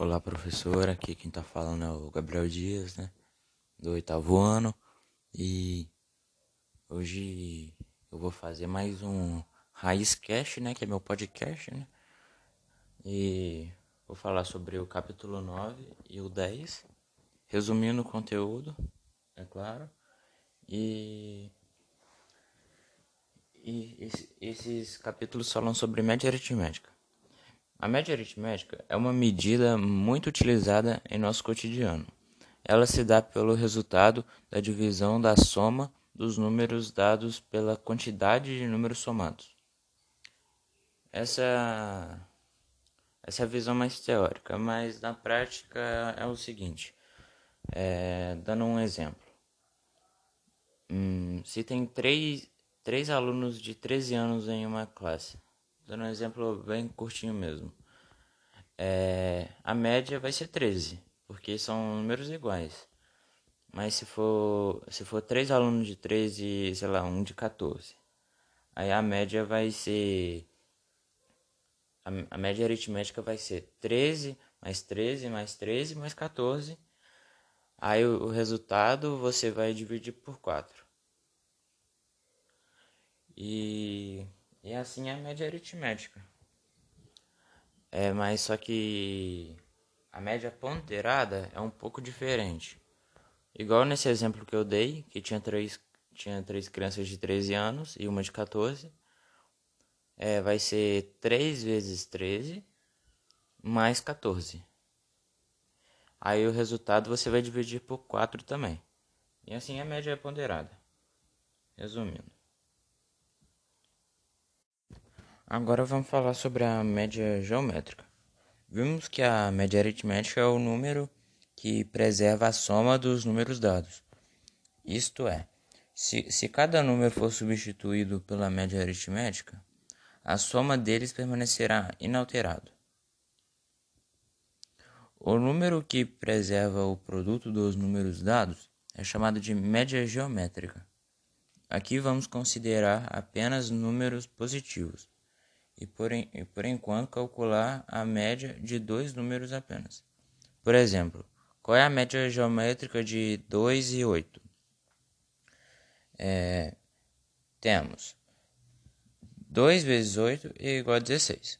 Olá, professora. Aqui quem tá falando é o Gabriel Dias, né? Do oitavo ano. E hoje eu vou fazer mais um Raiz Cast, né? Que é meu podcast, né? E vou falar sobre o capítulo 9 e o 10. Resumindo o conteúdo, é claro. E, e esses capítulos falam sobre média aritmética. A média aritmética é uma medida muito utilizada em nosso cotidiano. Ela se dá pelo resultado da divisão da soma dos números dados pela quantidade de números somados. Essa, essa é a visão mais teórica, mas na prática é o seguinte: é, dando um exemplo. Hum, se tem três, três alunos de 13 anos em uma classe dando um exemplo bem curtinho mesmo. É, a média vai ser 13, porque são números iguais. Mas se for, se for três alunos de 13 e, sei lá, um de 14, aí a média vai ser. A, a média aritmética vai ser 13 mais 13 mais 13 mais 14. Aí o, o resultado você vai dividir por 4. E e assim é a média aritmética. É, mas só que a média ponderada é um pouco diferente. Igual nesse exemplo que eu dei, que tinha três, tinha três crianças de 13 anos e uma de 14. É, vai ser 3 vezes 13 mais 14. Aí o resultado você vai dividir por 4 também. E assim a média é ponderada. Resumindo. Agora vamos falar sobre a média geométrica. Vimos que a média aritmética é o número que preserva a soma dos números dados. Isto é, se, se cada número for substituído pela média aritmética, a soma deles permanecerá inalterado. O número que preserva o produto dos números dados é chamado de média geométrica. Aqui vamos considerar apenas números positivos e por, e por enquanto calcular a média de dois números apenas. Por exemplo, qual é a média geométrica de 2 e 8? É, temos 2 vezes 8 é igual a 16.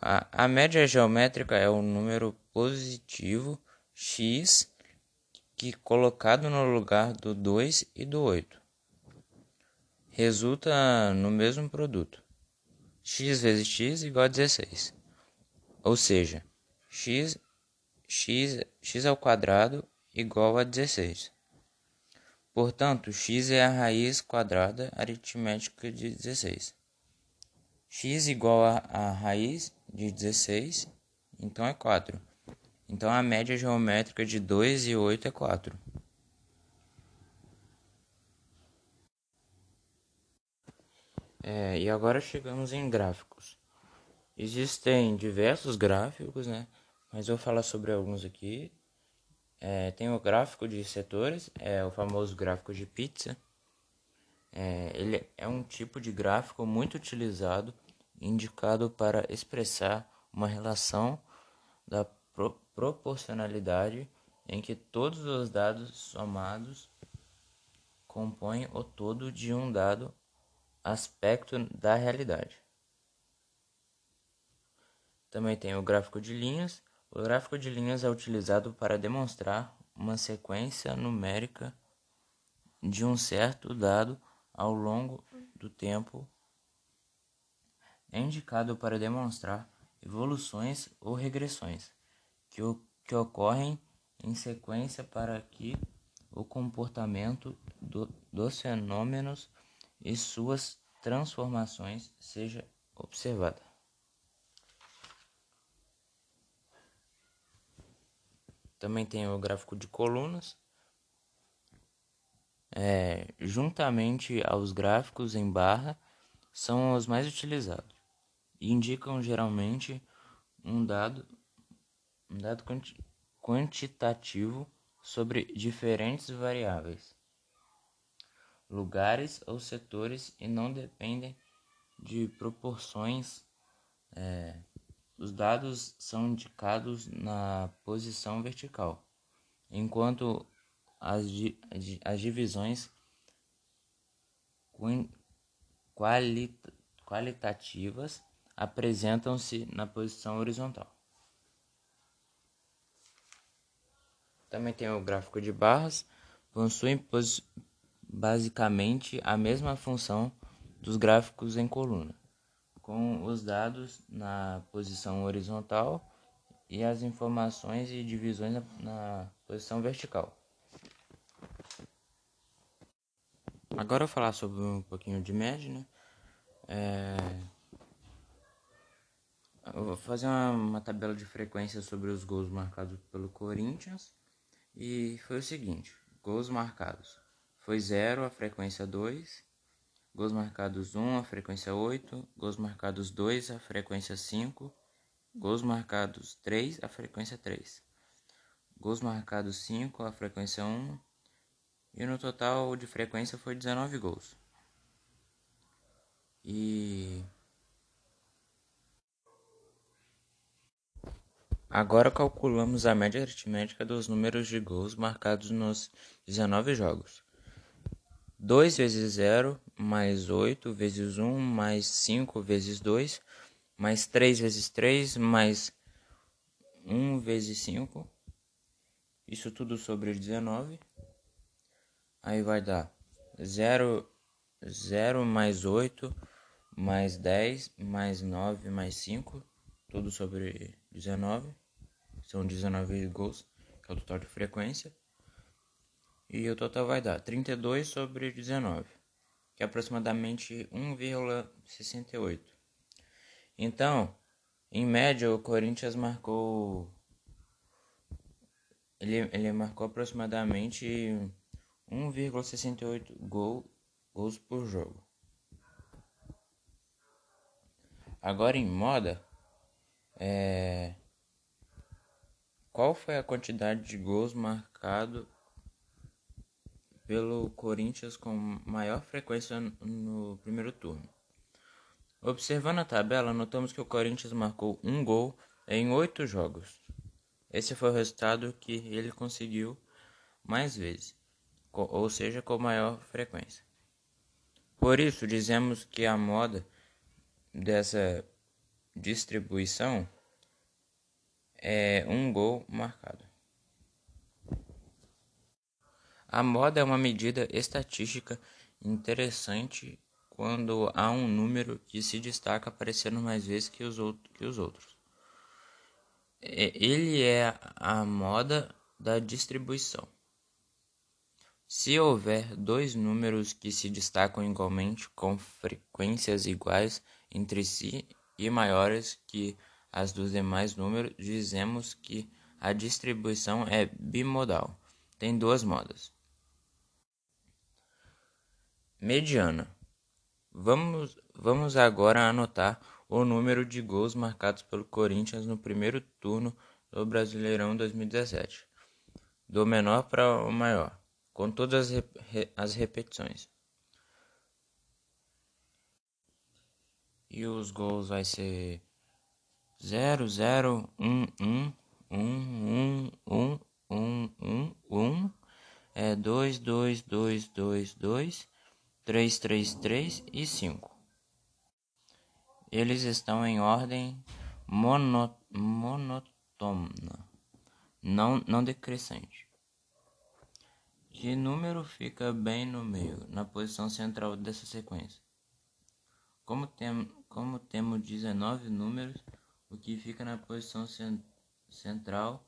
A, a média geométrica é o número positivo x que colocado no lugar do 2 e do 8 resulta no mesmo produto x vezes x igual a 16. Ou seja, x, x, x ao quadrado igual a 16. Portanto, x é a raiz quadrada aritmética de 16. x igual a, a raiz de 16, então é 4. Então a média geométrica de 2 e 8 é 4. É, e agora chegamos em gráficos. Existem diversos gráficos, né? Mas vou falar sobre alguns aqui. É, tem o gráfico de setores, é o famoso gráfico de pizza. É, ele é um tipo de gráfico muito utilizado, indicado para expressar uma relação da pro proporcionalidade em que todos os dados somados compõem o todo de um dado aspecto da realidade. Também tem o gráfico de linhas. O gráfico de linhas é utilizado para demonstrar uma sequência numérica de um certo dado ao longo do tempo. É indicado para demonstrar evoluções ou regressões que, que ocorrem em sequência para que o comportamento do, dos fenômenos e suas transformações seja observada. Também tem o gráfico de colunas. É, juntamente aos gráficos em barra, são os mais utilizados e indicam geralmente um dado, um dado quantitativo sobre diferentes variáveis lugares ou setores e não dependem de proporções é, os dados são indicados na posição vertical, enquanto as, as divisões qualitativas apresentam-se na posição horizontal. Também tem o gráfico de barras, possuem basicamente a mesma função dos gráficos em coluna, com os dados na posição horizontal e as informações e divisões na, na posição vertical. Agora eu vou falar sobre um pouquinho de média, né? É... Eu vou fazer uma, uma, tabela de frequência sobre os gols marcados pelo Corinthians. E foi o seguinte: gols marcados. Foi 0 a frequência 2, gols marcados 1 a frequência 8, gols marcados 2 a frequência 5, gols marcados 3 a frequência 3, gols marcados 5 a frequência 1 e no total de frequência foi 19 gols. E agora calculamos a média aritmética dos números de gols marcados nos 19 jogos. 2 vezes 0 mais 8 vezes 1 mais 5 vezes 2 mais 3 vezes 3 mais 1 vezes 5. Isso tudo sobre 19. Aí vai dar 0, 0 mais 8 mais 10 mais 9 mais 5. Tudo sobre 19. São 19 gols, que é o total de frequência. E o total vai dar 32 sobre 19, que é aproximadamente 1,68. Então, em média, o Corinthians marcou. Ele, ele marcou aproximadamente 1,68 gol, gols por jogo. Agora em moda, é... qual foi a quantidade de gols marcado pelo Corinthians com maior frequência no primeiro turno. Observando a tabela, notamos que o Corinthians marcou um gol em oito jogos. Esse foi o resultado que ele conseguiu mais vezes, ou seja, com maior frequência. Por isso, dizemos que a moda dessa distribuição é um gol marcado. A moda é uma medida estatística interessante quando há um número que se destaca aparecendo mais vezes que os, outros. Ele é a moda da distribuição. Se houver dois números que se destacam igualmente com frequências iguais entre si e maiores que as dos demais números, dizemos que a distribuição é bimodal. Tem duas modas. Mediana. Vamos, vamos agora anotar o número de gols marcados pelo Corinthians no primeiro turno do Brasileirão 2017, do menor para o maior, com todas as, as repetições. E os gols vai ser 0, 0, 1, 1, 1, 1, 1, 1, 1, 1, é 2, 2, 2, 2, 2, 3, 3, 3 e 5. Eles estão em ordem mono, monotona, não, não decrescente. De número fica bem no meio, na posição central dessa sequência. Como, tem, como temos 19 números, o que fica na posição cent, central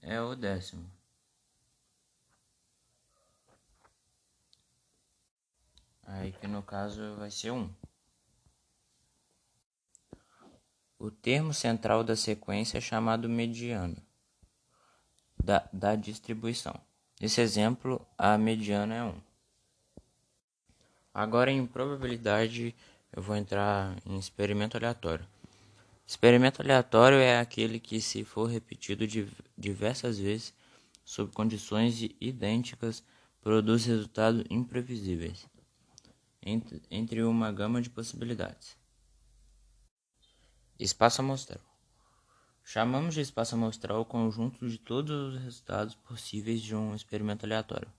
é o décimo. Aí que no caso vai ser 1. O termo central da sequência é chamado mediano da, da distribuição. Nesse exemplo, a mediana é 1. Agora, em probabilidade, eu vou entrar em experimento aleatório. Experimento aleatório é aquele que, se for repetido diversas vezes, sob condições idênticas, produz resultados imprevisíveis entre uma gama de possibilidades. Espaço amostral. Chamamos de espaço amostral o conjunto de todos os resultados possíveis de um experimento aleatório.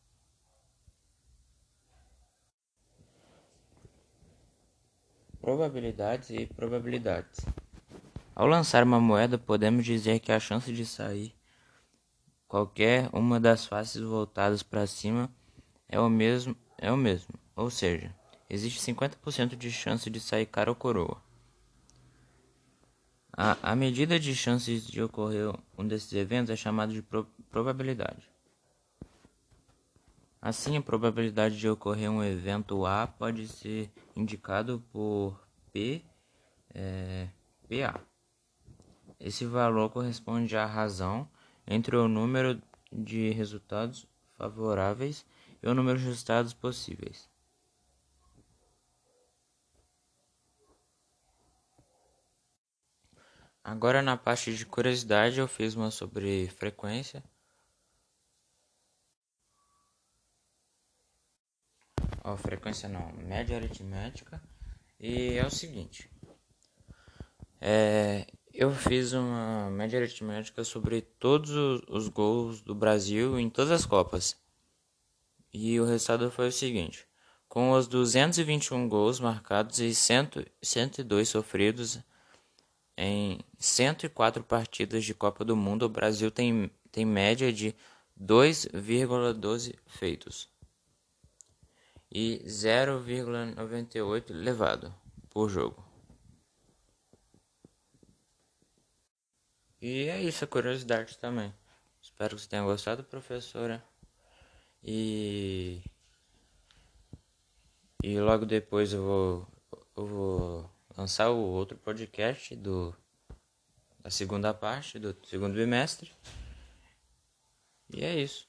Probabilidades e probabilidades. Ao lançar uma moeda, podemos dizer que a chance de sair qualquer uma das faces voltadas para cima é o mesmo, é o mesmo, ou seja, existe 50% de chance de sair cara ou coroa. A, a medida de chances de ocorrer um desses eventos é chamada de pro, probabilidade. Assim, a probabilidade de ocorrer um evento A pode ser indicado por P, é, PA. Esse valor corresponde à razão entre o número de resultados favoráveis e o número de resultados possíveis. Agora na parte de curiosidade eu fiz uma sobre frequência. Ó, frequência não, média aritmética. E é o seguinte. É, eu fiz uma média aritmética sobre todos os, os gols do Brasil em todas as Copas. E o resultado foi o seguinte. Com os 221 gols marcados e 100, 102 sofridos, em 104 partidas de Copa do Mundo, o Brasil tem, tem média de 2,12 feitos e 0,98 levado por jogo. E é isso, a curiosidade também. Espero que você tenha gostado, professora. E e logo depois eu vou eu vou lançar o outro podcast do da segunda parte do segundo bimestre. E é isso.